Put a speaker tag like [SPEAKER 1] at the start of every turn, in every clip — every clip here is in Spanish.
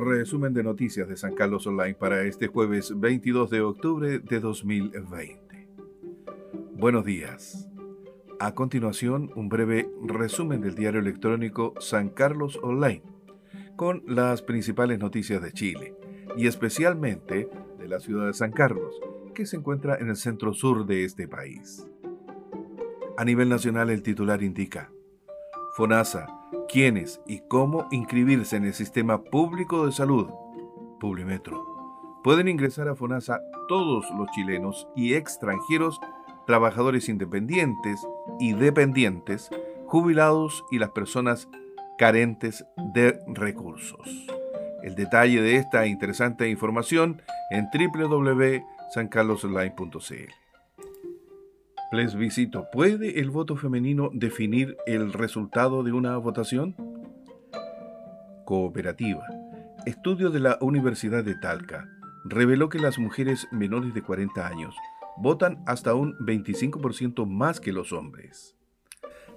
[SPEAKER 1] resumen de noticias de San Carlos Online para este jueves 22 de octubre de 2020. Buenos días. A continuación, un breve resumen del diario electrónico San Carlos Online, con las principales noticias de Chile, y especialmente de la ciudad de San Carlos, que se encuentra en el centro sur de este país. A nivel nacional, el titular indica, FONASA, quiénes y cómo inscribirse en el sistema público de salud, Publimetro. Pueden ingresar a FONASA todos los chilenos y extranjeros, trabajadores independientes y dependientes, jubilados y las personas carentes de recursos. El detalle de esta interesante información en www.sancarlosonline.cl. Plebiscito. ¿Puede el voto femenino definir el resultado de una votación? Cooperativa. Estudio de la Universidad de Talca reveló que las mujeres menores de 40 años votan hasta un 25% más que los hombres.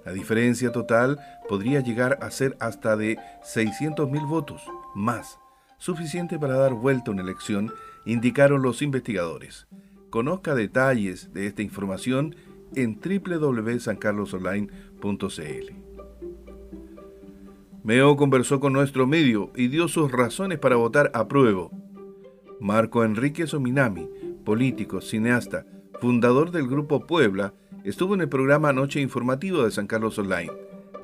[SPEAKER 1] La diferencia total podría llegar a ser hasta de 600.000 votos, más, suficiente para dar vuelta una elección, indicaron los investigadores. Conozca detalles de esta información en www.sancarlosonline.cl. Meo conversó con nuestro medio y dio sus razones para votar a prueba. Marco Enrique Sominami, político, cineasta, fundador del Grupo Puebla, estuvo en el programa Noche Informativo de San Carlos Online.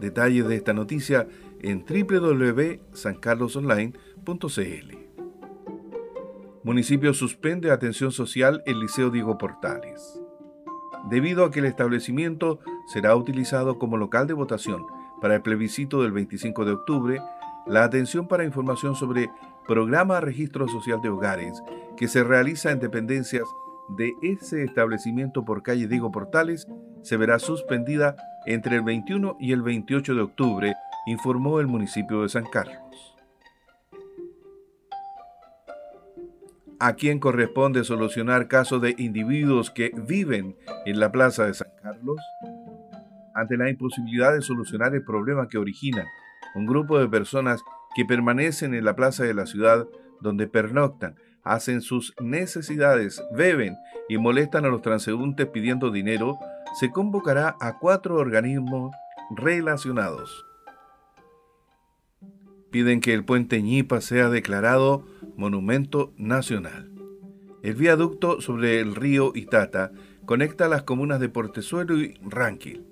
[SPEAKER 1] Detalles de esta noticia en www.sancarlosonline.cl. Municipio suspende atención social el Liceo Diego Portales. Debido a que el establecimiento será utilizado como local de votación para el plebiscito del 25 de octubre, la atención para información sobre programa Registro Social de Hogares que se realiza en dependencias de ese establecimiento por calle Diego Portales se verá suspendida entre el 21 y el 28 de octubre, informó el municipio de San Carlos. A quién corresponde solucionar casos de individuos que viven en la Plaza de San Carlos? Ante la imposibilidad de solucionar el problema que origina un grupo de personas que permanecen en la plaza de la ciudad donde pernoctan, hacen sus necesidades, beben y molestan a los transeúntes pidiendo dinero, se convocará a cuatro organismos relacionados. Piden que el puente Ñipa sea declarado monumento nacional. El viaducto sobre el río Itata conecta las comunas de Portezuelo y Ranquil.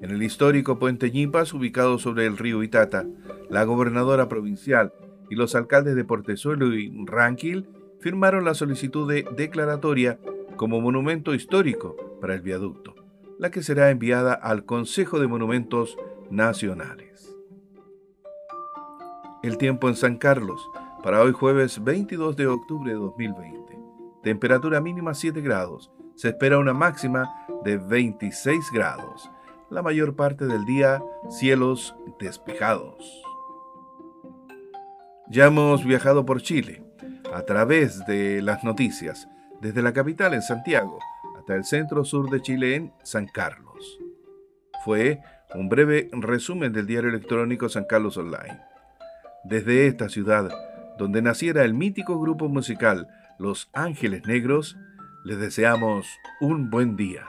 [SPEAKER 1] En el histórico puente Ñipas, ubicado sobre el río Itata, la gobernadora provincial y los alcaldes de Portezuelo y Ranquil firmaron la solicitud de declaratoria como monumento histórico para el viaducto, la que será enviada al Consejo de Monumentos Nacionales. El tiempo en San Carlos para hoy jueves 22 de octubre de 2020. Temperatura mínima 7 grados. Se espera una máxima de 26 grados. La mayor parte del día cielos despejados. Ya hemos viajado por Chile a través de las noticias, desde la capital en Santiago hasta el centro sur de Chile en San Carlos. Fue un breve resumen del diario electrónico San Carlos Online. Desde esta ciudad, donde naciera el mítico grupo musical Los Ángeles Negros, les deseamos un buen día.